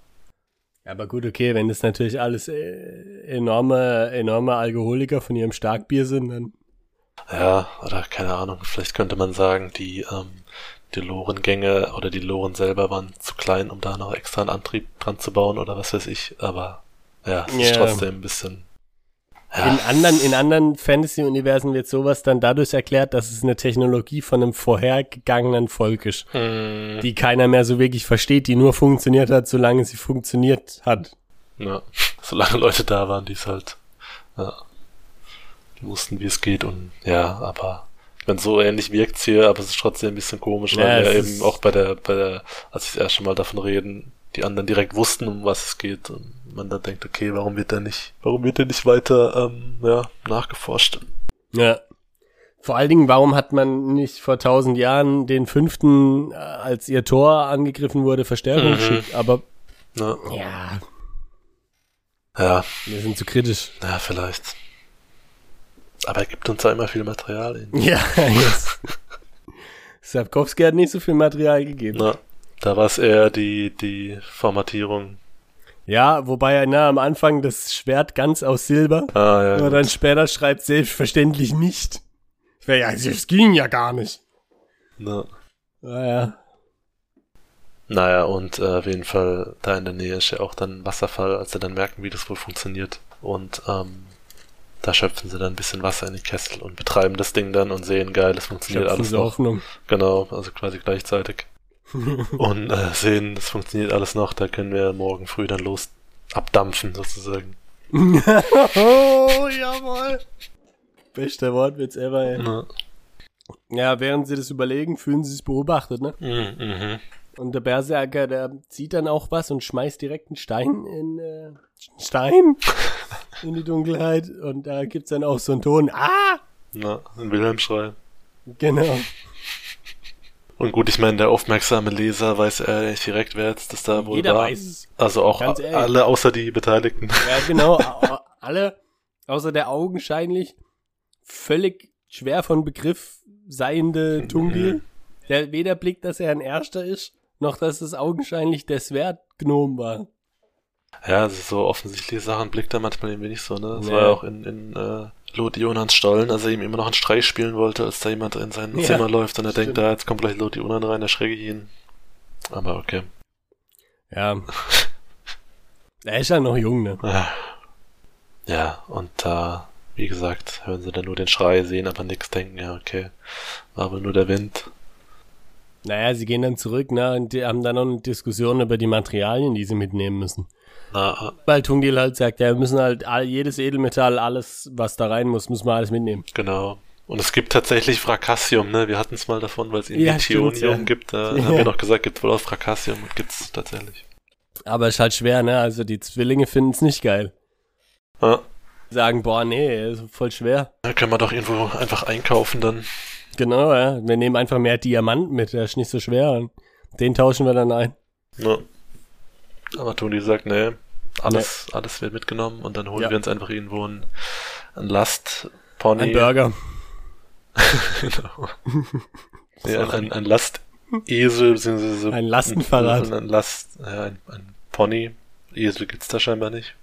Aber gut, okay, wenn das natürlich alles äh, enorme, enorme Alkoholiker von ihrem Starkbier sind, dann Ja, oder keine Ahnung, vielleicht könnte man sagen, die, ähm, die Lorengänge oder die Loren selber waren zu klein, um da noch extra einen Antrieb dran zu bauen oder was weiß ich, aber ja, es ist Ja. trotzdem ein bisschen. Ja, in anderen, in anderen Fantasy-Universen wird sowas dann dadurch erklärt, dass es eine Technologie von einem vorhergegangenen Volk ist, mm, die keiner mehr so wirklich versteht, die nur funktioniert hat, solange sie funktioniert hat. ja, solange Leute da waren, die es halt, ja, die wussten, wie es geht und ja, aber ich meine, so ähnlich wirkt's hier, aber es ist trotzdem ein bisschen komisch, weil Ja, wir es eben auch bei der, bei der, als ich das erste Mal davon reden, die anderen direkt wussten, um was es geht und man dann denkt, okay, warum wird der nicht, warum wird der nicht weiter, ähm, ja, nachgeforscht? Ja. Vor allen Dingen, warum hat man nicht vor tausend Jahren den fünften, äh, als ihr Tor angegriffen wurde, Verstärkung Mhm. geschickt? Aber Ja, ja, ja, wir sind zu kritisch. ja, vielleicht. Aber er gibt uns da immer viel Material. In. Ja, jetzt. Sapkowski hat nicht so viel Material gegeben. Na, da war es eher die, die Formatierung. Ja, wobei er na, am Anfang das Schwert ganz aus Silber, Ah, ja. aber gut. dann später schreibt selbstverständlich nicht. Ja, das ging ja gar nicht. Na. Naja. Naja, und äh, auf jeden Fall da in der Nähe ist ja auch dann ein Wasserfall, als sie dann merken, wie das wohl funktioniert. Und ähm, da schöpfen sie dann ein bisschen Wasser in die Kessel und betreiben das Ding dann und sehen, geil, es funktioniert Schöpfen alles noch. Hoffnung. Genau, also quasi gleichzeitig. und äh, sehen, es funktioniert alles noch, da können wir morgen früh dann los abdampfen sozusagen. oh, jawohl. Bester Wortwitz ever, ey. Na. Ja, während sie das überlegen, fühlen sie sich beobachtet, ne? Mhm, mhm. Und der Berserker, der sieht dann auch was und schmeißt direkt einen Stein in, äh, Stein in die Dunkelheit. Und da gibt's dann auch so einen Ton. Ah! Na, ein Wilhelmschrei. Genau. Und gut, ich meine, der aufmerksame Leser weiß äh, direkt, wer jetzt das da wohl Jeder war. weiß es. Also auch alle außer die Beteiligten. Ja, genau. Alle, außer der augenscheinlich völlig schwer von Begriff seiende Tungil, der weder blickt, dass er ein Erster ist, noch dass es augenscheinlich der Swertgnom war. Ja, also so offensichtliche Sachen blickt er manchmal irgendwie nicht so, ne? Das Nee. war ja auch in, in äh, Lord Jonas Stollen, als er ihm immer noch einen Streich spielen wollte, als da jemand in sein Ja, Zimmer läuft und er denkt, stimmt. da jetzt kommt gleich Lord Jonan rein, erschrecke ich ihn. Aber okay. Ja. Er ist ja noch jung, ne? Ah. Ja, und da, wie gesagt, hören sie dann nur den Schrei, sehen aber nichts, denken, ja, okay, war wohl nur der Wind. Naja, sie gehen dann zurück, ne, und die haben dann noch eine Diskussion über die Materialien, die sie mitnehmen müssen. Na, Weil Tungdil halt sagt, ja, wir müssen halt all, jedes Edelmetall, alles, was da rein muss, müssen wir alles mitnehmen. genau. Und es gibt tatsächlich Frakassium, ne? Wir hatten es mal davon, weil es irgendwie Ja, ja. gibt. Da Ja. haben wir noch gesagt, gibt wohl auch Frakassium und gibt's tatsächlich. Aber ist halt schwer, ne? Also die Zwillinge finden es nicht geil. Ja. Sagen, boah, nee, ist voll schwer. Da können wir doch irgendwo einfach einkaufen dann. Genau, ja. Wir nehmen einfach mehr Diamant mit, der ist nicht so schwer. Und den tauschen wir dann ein. Ja. Aber Toni sagt, nee, alles, alles wird mitgenommen und dann holen Ja. wir uns einfach irgendwo ein, ein Lastpony. Ein Burger. genau. nee, ein, ein, ein Lastesel, beziehungsweise Ein Lastenfahrrad. Ein, ein Last, ja, ein, ein Pony. Esel gibt's da scheinbar nicht.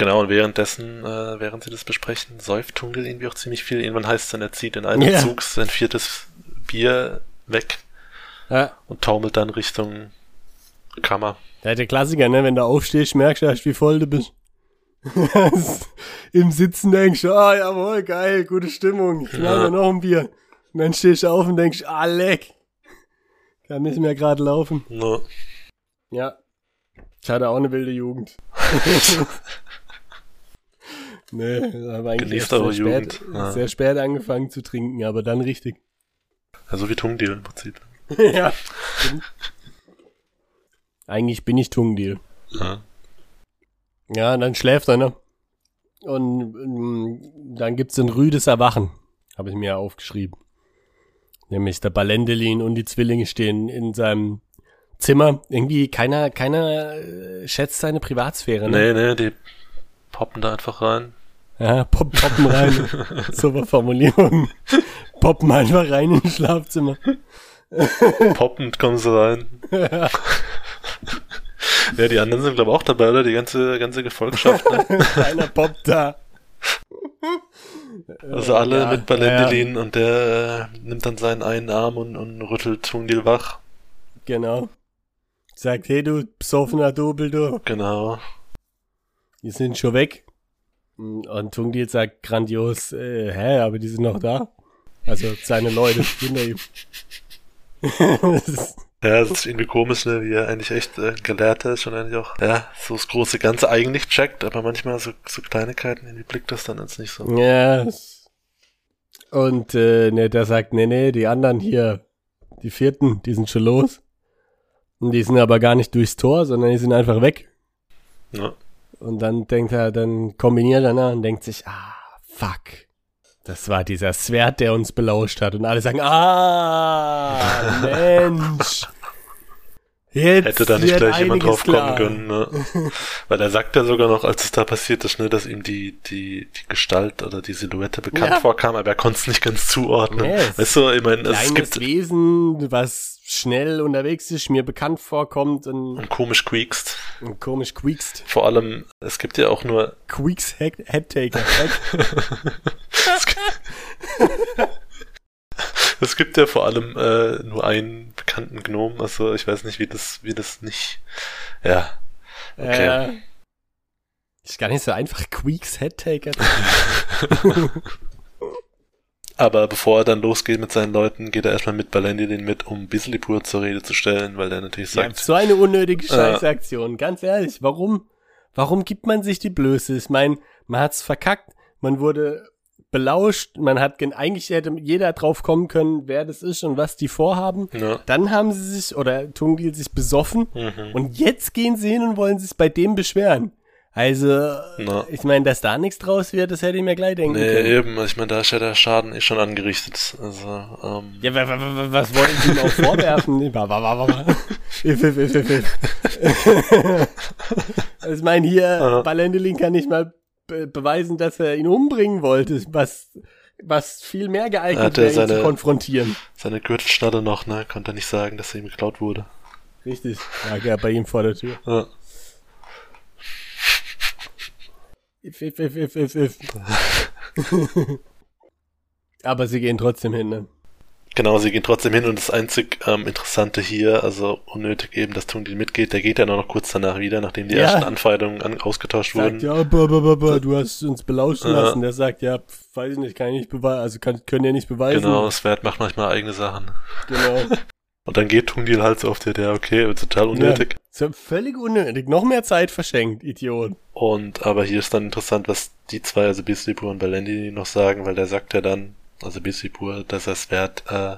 Genau, und währenddessen, äh, während sie das besprechen, säuft Tungel irgendwie auch ziemlich viel. Irgendwann heißt es dann, er zieht in einem Ja. Zug sein viertes Bier weg Ja. und taumelt dann Richtung Kammer. Ja, der Klassiker, ne? Wenn du aufstehst, merkst du erst, wie voll du bist. Im Sitzen denkst du, ah, jawohl, geil, gute Stimmung. Ich Ja. mir noch ein Bier. Und dann stehst du auf und denkst, ah, leck. Kann nicht mehr gerade laufen. No. Ja. Ich hatte auch eine wilde Jugend. nee, aber eigentlich sehr spät, ja. sehr spät angefangen zu trinken, aber dann richtig. Ja, so wie Tungdeal im Prinzip. ja. Eigentlich bin ich Tungendeal. Ja. Ja, und dann schläft er, ne? Und ähm, dann gibt's ein rüdes Erwachen, habe ich mir aufgeschrieben. Nämlich der Balendelin und die Zwillinge stehen in seinem Zimmer. Irgendwie keiner, keiner äh, schätzt seine Privatsphäre, ne? Nee, nee, die poppen da einfach rein. Ja, pop, poppen rein. Super Formulierung. Poppen einfach rein ins Schlafzimmer. Poppend kommen sie rein. ja, die anderen sind, glaube ich, auch dabei, oder? Die ganze, ganze Gefolgschaft. Ne? Keiner poppt da. Also alle Ja, mit Balendelin und der äh, nimmt dann seinen einen Arm und, und rüttelt Tungdeal wach. Genau. Sagt, hey du besoffener Double, du. Genau. Die sind schon weg. Und Tungdil sagt grandios, äh, hä, aber die sind noch da. Also seine Leute. Das ist- Ja, es ist irgendwie komisch, ne, wie er eigentlich echt äh, Gelehrter ist und eigentlich auch, ja, so das große Ganze eigentlich checkt, aber manchmal so, so Kleinigkeiten, irgendwie blickt das dann jetzt nicht so. ja. Und äh, ne, der sagt, nee, nee, die anderen hier, die vierten, die sind schon los. Und die sind aber gar nicht durchs Tor, sondern die sind einfach weg. Ja. Und dann denkt er, dann kombiniert er ne, und denkt sich, ah, fuck. Das war dieser Svert, der uns belauscht hat. Und alle sagen, ah, Mensch. Jetzt Hätte da nicht gleich jemand drauf kommen klar. können, ne? Weil er sagt ja sogar noch, als es da passiert ist, ne, dass ihm die, die, die Gestalt oder die Silhouette bekannt Ja. vorkam, aber er konnte es nicht ganz zuordnen. Yes. Weißt du, ich meine, es gibt Wesen, was schnell unterwegs ist, mir bekannt vorkommt und, und komisch quiekst. und komisch quiekst. Vor allem, es gibt ja auch nur, Queeks Head Headtaker. es gibt, es gibt ja vor allem äh, nur einen bekannten Gnom, also ich weiß nicht, wie das, wie das nicht, ja, Okay. Äh, ist gar nicht so einfach, Queeks Headtaker. Aber bevor er dann losgeht mit seinen Leuten, geht er erstmal mit Balendilin mit, um Bislipur zur Rede zu stellen, weil der natürlich Ja, sagt, so eine unnötige Ja. Scheißaktion. Ganz ehrlich, warum, warum gibt man sich die Blöße? Ich meine, man hat's verkackt, man wurde belauscht, man hat gen eigentlich hätte jeder drauf kommen können, wer das ist und was die vorhaben. ja, Dann haben sie sich, oder Tungil sich besoffen mhm. und jetzt gehen sie hin und wollen sich bei dem beschweren. Also, Na. ich meine, dass da nichts draus wird, das hätte ich mir gleich denken nee, können. eben, also ich meine, da ist ja der Schaden eh schon angerichtet, also, ähm, Ja, wa- wa- wa- was wollen sie auch vorwerfen? Ich meine, hier, Aha. Balendelin kann nicht mal be beweisen, dass er ihn umbringen wollte, was, was viel mehr Hat geeignet er wäre, ihn zu seine- konfrontieren. seine Gürtelschnalle noch, ne, konnte er nicht sagen, dass er ihm geklaut wurde. Richtig, lag ja bei ihm vor der Tür. Ja. If, if, if, if, if, if. Aber sie gehen trotzdem hin, ne? Genau, sie gehen trotzdem hin und das einzig ähm, Interessante hier, also unnötig eben, dass Tungdil mitgeht, der geht ja nur noch kurz danach wieder, nachdem die Ja. ersten Anfeindungen an, ausgetauscht Sagt, wurden. ja, ba, ba, ba, du hast uns belauschen Ja. lassen. Der sagt, ja, pf, weiß ich nicht, kann ich nicht beweisen, also kann, können ja nicht beweisen. Genau, Svert macht manchmal eigene Sachen. Genau. Und dann geht Tungdil halt so auf der, der okay, total unnötig. Ist ja völlig unnötig. Noch mehr Zeit verschenkt, Idiot. Und aber hier ist dann interessant, was die zwei, also Bislipur und Balendi noch sagen, weil der sagt ja dann, also Bislipur, dass er Svert äh,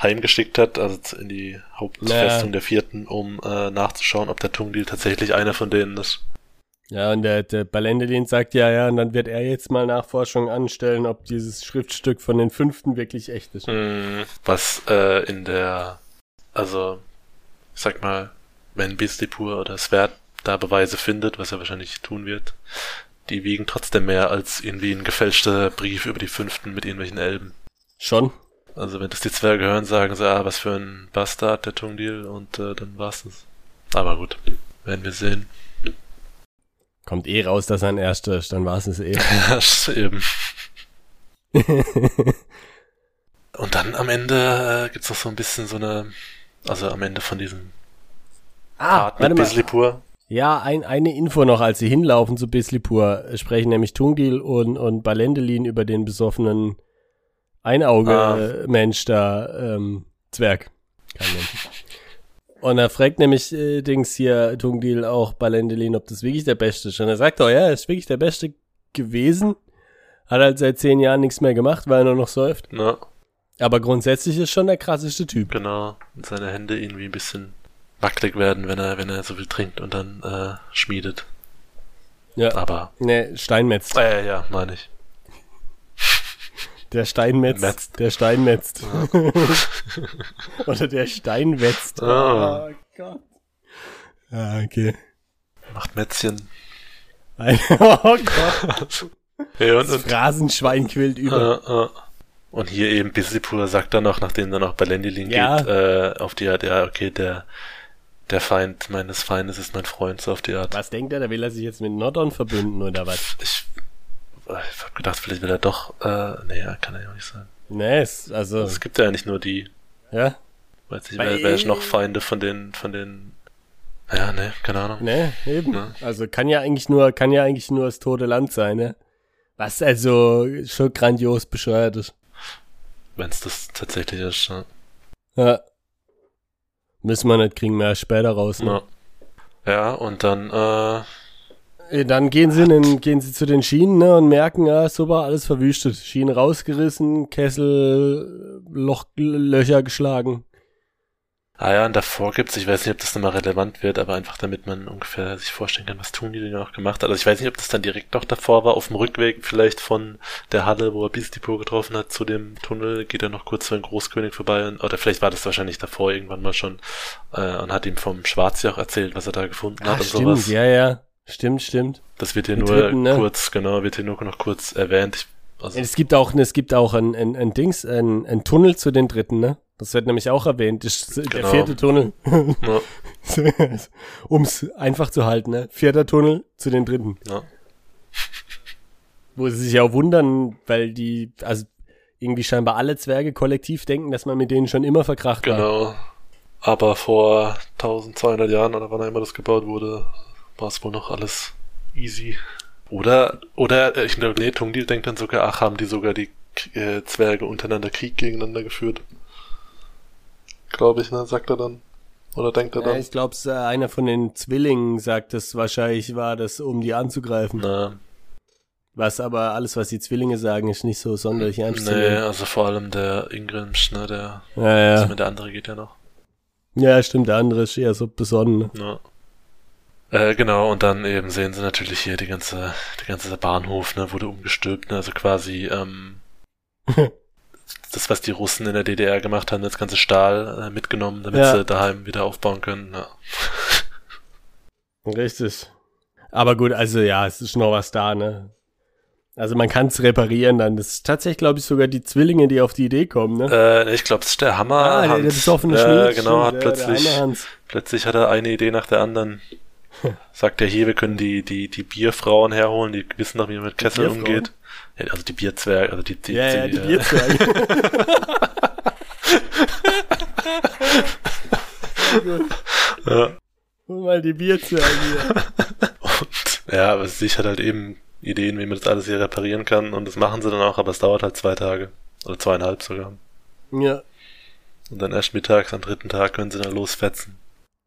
heimgeschickt hat, also in die Hauptfestung Ja. der vierten, um äh, nachzuschauen, ob der Tungdil tatsächlich einer von denen ist. Ja, und der, der Balendelin sagt ja, ja, und dann wird er jetzt mal Nachforschung anstellen, ob dieses Schriftstück von den Fünften wirklich echt ist. Mm, Was äh, in der, also, ich sag mal, wenn Bislipur oder Svert da Beweise findet, was er wahrscheinlich tun wird, die wiegen trotzdem mehr als irgendwie ein gefälschter Brief über die Fünften mit irgendwelchen Elben. Schon? Also wenn das die Zwerge hören, sagen sie, ah, was für ein Bastard, der Tungdil, und äh, dann war's das. Aber gut, werden wir sehen. Kommt eh raus, dass er ein Erster ist, dann war es es eh. Eben. Und dann am Ende äh, gibt's noch so ein bisschen so eine, also am Ende von diesem ah, Part mit Bislipur. Ja, ein, eine Info noch, als sie hinlaufen zu Bislipur, sprechen nämlich Tungdil und, und Balendelin über den besoffenen Einauge-Mensch ah. da, ähm, Zwerg. Kein Mensch. Und er fragt nämlich äh, Dings hier, Tungdil, auch Balendelin, ob das wirklich der Beste ist. Und er sagt auch, ja, er ist wirklich der Beste gewesen. Hat halt seit zehn Jahren nichts mehr gemacht, weil er nur noch säuft. Ja. Aber grundsätzlich ist schon der krasseste Typ. Genau. Und seine Hände irgendwie ein bisschen wackelig werden, wenn er, wenn er so viel trinkt und dann äh, schmiedet. Ja. Aber. Ne, Steinmetz. Äh, ja, meine ich. Der Steinmetz. Metzt. Der Steinmetzt. Ja. Oder der Steinwetzt. Ah. Oh Gott. Ah, okay. Macht Mätzchen. oh Gott. ja, und, das Phrasenschwein quillt über. Uh, uh. Und hier eben Bisipur sagt dann noch, nachdem dann auch Balendilin ja. geht, äh, auf die Art, ja, okay, der, der Feind meines Feindes ist mein Freund, so auf die Art. Was denkt er, da will er sich jetzt mit Nordon verbünden oder was? Ich, ich hab gedacht, vielleicht will er doch, äh, nee, kann er ja auch nicht sein. Nee, es, also. Es gibt ja nicht nur die. Ja? Weiß nicht, wer, wer ist noch Feinde von den, von den, ja, ne, keine Ahnung. Ne, eben. Ja. Also kann ja eigentlich nur, kann ja eigentlich nur das tote Land sein, ne? Was also schon grandios bescheuert ist. Wenn es das tatsächlich ist, ja. Ja. Müssen wir nicht, kriegen wir später raus, ne? Ja, ja und dann, äh, dann gehen sie, in, gehen sie zu den Schienen ne, und merken, ja, super, alles verwüstet. Schienen rausgerissen, Kessel, Loch, Löcher geschlagen. Ah ja, und davor gibt's, ich weiß nicht, ob das nochmal relevant wird, aber einfach damit man ungefähr sich vorstellen kann, was tun die denn noch gemacht hat. Also ich weiß nicht, ob das dann direkt noch davor war, auf dem Rückweg vielleicht von der Halle, wo er Beastipo getroffen hat, zu dem Tunnel, geht er noch kurz zu einem Großkönig vorbei, und, oder vielleicht war das wahrscheinlich davor irgendwann mal schon, äh, und hat ihm vom Schwarzjoch erzählt, was er da gefunden Ach, hat und stimmt, sowas. ja, ja. Stimmt, stimmt. Das wird hier nur dritten, ne? kurz, genau, wird hier nur noch kurz erwähnt. Ich, also es gibt auch, es gibt auch ein, ein, ein Dings, ein, ein Tunnel zu den dritten, ne? Das wird nämlich auch erwähnt. Ist genau. der vierte Tunnel. Ja. um es einfach zu halten, ne? Vierter Tunnel zu den dritten. Ja. Wo sie sich auch wundern, weil die, also irgendwie scheinbar alle Zwerge kollektiv denken, dass man mit denen schon immer verkracht genau. war. Genau. Aber vor 1200 Jahren oder wann immer das gebaut wurde, war es wohl noch alles easy. Oder, oder, äh, ich glaube, nee, Tungdil denkt dann sogar, ach, haben die sogar die äh, Zwerge untereinander Krieg gegeneinander geführt. Glaube ich, ne, sagt er dann. Oder denkt er dann? Ja, ich glaube, äh, einer von den Zwillingen sagt es wahrscheinlich war, das um die anzugreifen. Na. Was aber alles, was die Zwillinge sagen, ist nicht so sonderlich ernst Nee, also vor allem der Ingrimsch, ne, der, ja, ja. Also der andere geht ja noch. Ja, stimmt, der andere ist eher so besonnen. Ja. Äh, genau, und dann eben sehen sie natürlich hier die ganze, der ganze Bahnhof, ne, wurde umgestülpt, ne, also quasi, ähm, das, was die Russen in der DDR gemacht haben, das ganze Stahl äh, mitgenommen, damit ja. sie daheim wieder aufbauen können, ja. Richtig. Aber gut, also ja, es ist noch was da, ne? Also man kann es reparieren dann. Das ist tatsächlich, glaube ich, sogar die Zwillinge, die auf die Idee kommen, ne? Äh, ich glaube, es ist der Hammer. Ah, der, der besoffene Schmied. Ja, genau, hat der, plötzlich, der plötzlich hat er eine Idee nach der anderen. Sagt er hier, wir können die, die, die Bierfrauen herholen, die wissen doch, wie man mit Kesseln umgeht. Also die Bierzwerge, also die, die, ja, ja, die, die Bierzwerge. ja. Mal die Bierzwerge hier. Und, ja, aber sich hat halt eben Ideen, wie man das alles hier reparieren kann und das machen sie dann auch, aber es dauert halt zwei Tage. Oder zweieinhalb sogar. Ja. Und dann erst mittags, am dritten Tag können sie dann losfetzen.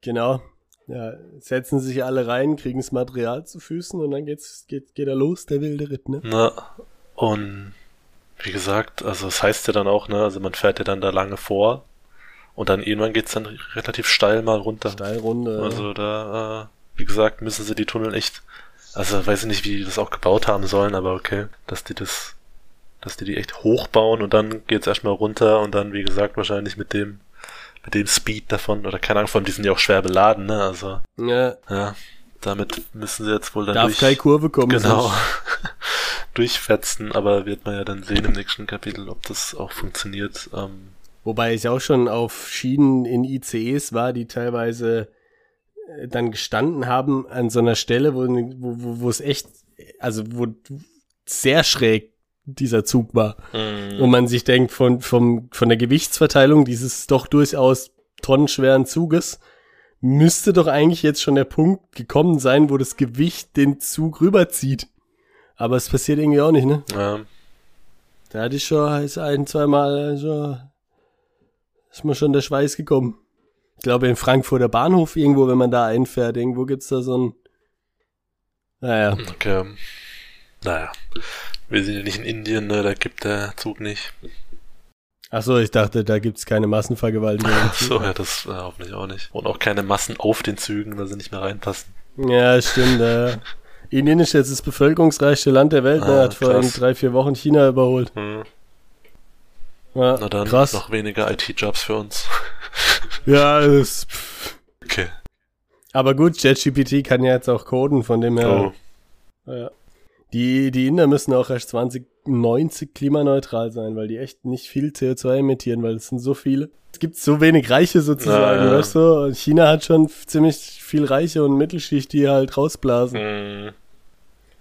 Genau. Ja, setzen sich alle rein, kriegen das Material zu Füßen und dann geht's, geht, geht er los, der wilde Ritt, ne? Na, und wie gesagt, also es das heißt ja dann auch, ne, also man fährt ja dann da lange vor und dann irgendwann geht's dann relativ steil mal runter. Steil runter. Also da, äh, wie gesagt, müssen sie die Tunnel echt, also weiß ich nicht, wie die das auch gebaut haben sollen, aber okay, dass die das, dass die die echt hochbauen und dann geht's erstmal runter und dann, wie gesagt, wahrscheinlich mit dem mit dem Speed davon, oder keine Ahnung, von die sind ja auch schwer beladen, ne? Also. Ja. Ja. Damit müssen sie jetzt wohl dann Darf durch, keine Kurve kommen. Genau. durchfetzen, aber wird man ja dann sehen im nächsten Kapitel, ob das auch funktioniert. Ähm, Wobei ich auch schon auf Schienen in ICEs war, die teilweise äh, dann gestanden haben an so einer Stelle, wo, wo, wo, wo es echt, also wo sehr schräg dieser Zug war. Mhm. Und man sich denkt, von, vom, von der Gewichtsverteilung dieses doch durchaus tonnenschweren Zuges müsste doch eigentlich jetzt schon der Punkt gekommen sein, wo das Gewicht den Zug rüberzieht. Aber es passiert irgendwie auch nicht, ne? Ja. Da hatte ich schon ist ein, zweimal schon, ist mir schon der Schweiß gekommen. Ich glaube, in Frankfurter Bahnhof irgendwo, wenn man da einfährt, irgendwo gibt's da so ein, naja, Okay. Naja. Wir sind ja nicht in Indien, ne? da gibt der Zug nicht. ach so, ich dachte, da gibt's keine Massenvergewaltigung. So, ja, das äh, hoffentlich auch nicht. Und auch keine Massen auf den Zügen, weil sie nicht mehr reinpassen. Ja, stimmt. Äh. Indien ist jetzt das bevölkerungsreichste Land der Welt. Ne? Ah, Hat vor drei, vier Wochen China überholt. Hm. Ja, Na dann, krass. noch weniger IT-Jobs für uns. Ja, das, pff. Okay. aber gut, JetGPT kann ja jetzt auch coden, von dem her. Oh. Ja. Die, die Inder müssen auch erst 2090 klimaneutral sein, weil die echt nicht viel CO2 emittieren, weil es sind so viele. Es gibt so wenig Reiche sozusagen, Ja, ja. weißt du? Und China hat schon ziemlich viel Reiche und Mittelschicht, die halt rausblasen. Hm.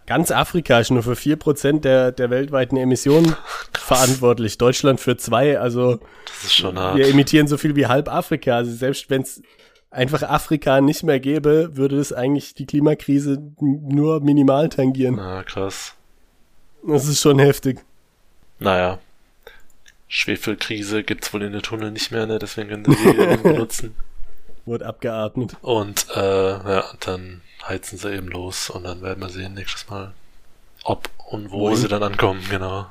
Ganz Afrika ist nur für 4% der, der weltweiten Emissionen verantwortlich. Deutschland für zwei. Also Das ist schon hart. wir emittieren so viel wie halb Afrika. Also selbst wenn es einfach Afrika nicht mehr gäbe, würde es eigentlich die Klimakrise nur minimal tangieren. Na, krass. Das ist schon heftig. Naja. Schwefelkrise gibt's wohl in der Tunnel nicht mehr, ne? Deswegen können sie die benutzen. Wurde abgeatmet. Und äh, ja, dann heizen sie eben los und dann werden wir sehen nächstes Mal, ob und wo Wohin? sie dann ankommen, genau.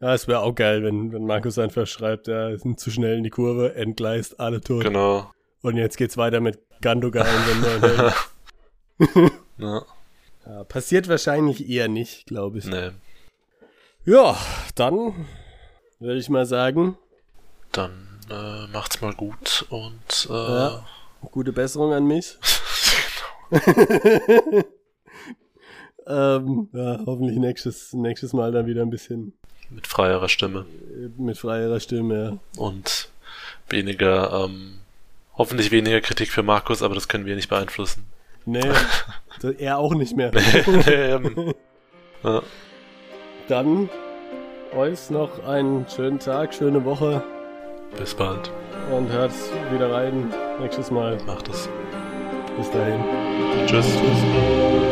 Ja, es wäre auch geil, wenn, wenn Markus einfach schreibt, ja, sind zu schnell in die Kurve, entgleist, alle tot. Genau. Und jetzt geht's weiter mit Gandogan. Ja, ja, passiert wahrscheinlich eher nicht, glaube ich. ne. Ja, dann würde ich mal sagen, Dann äh, macht's mal gut und äh, Ja. gute Besserung an mich. ähm, ja, hoffentlich nächstes, nächstes Mal dann wieder ein bisschen mit freierer Stimme äh, mit freierer Stimme. und weniger, ähm, hoffentlich weniger Kritik für Markus, aber das können wir nicht beeinflussen. Nee, er auch nicht mehr. Ähm, ja, Dann euch noch einen schönen Tag, schöne Woche bis bald. und hört wieder rein nächstes Mal. Macht es. Bis dahin. Tschüss. Tschüss.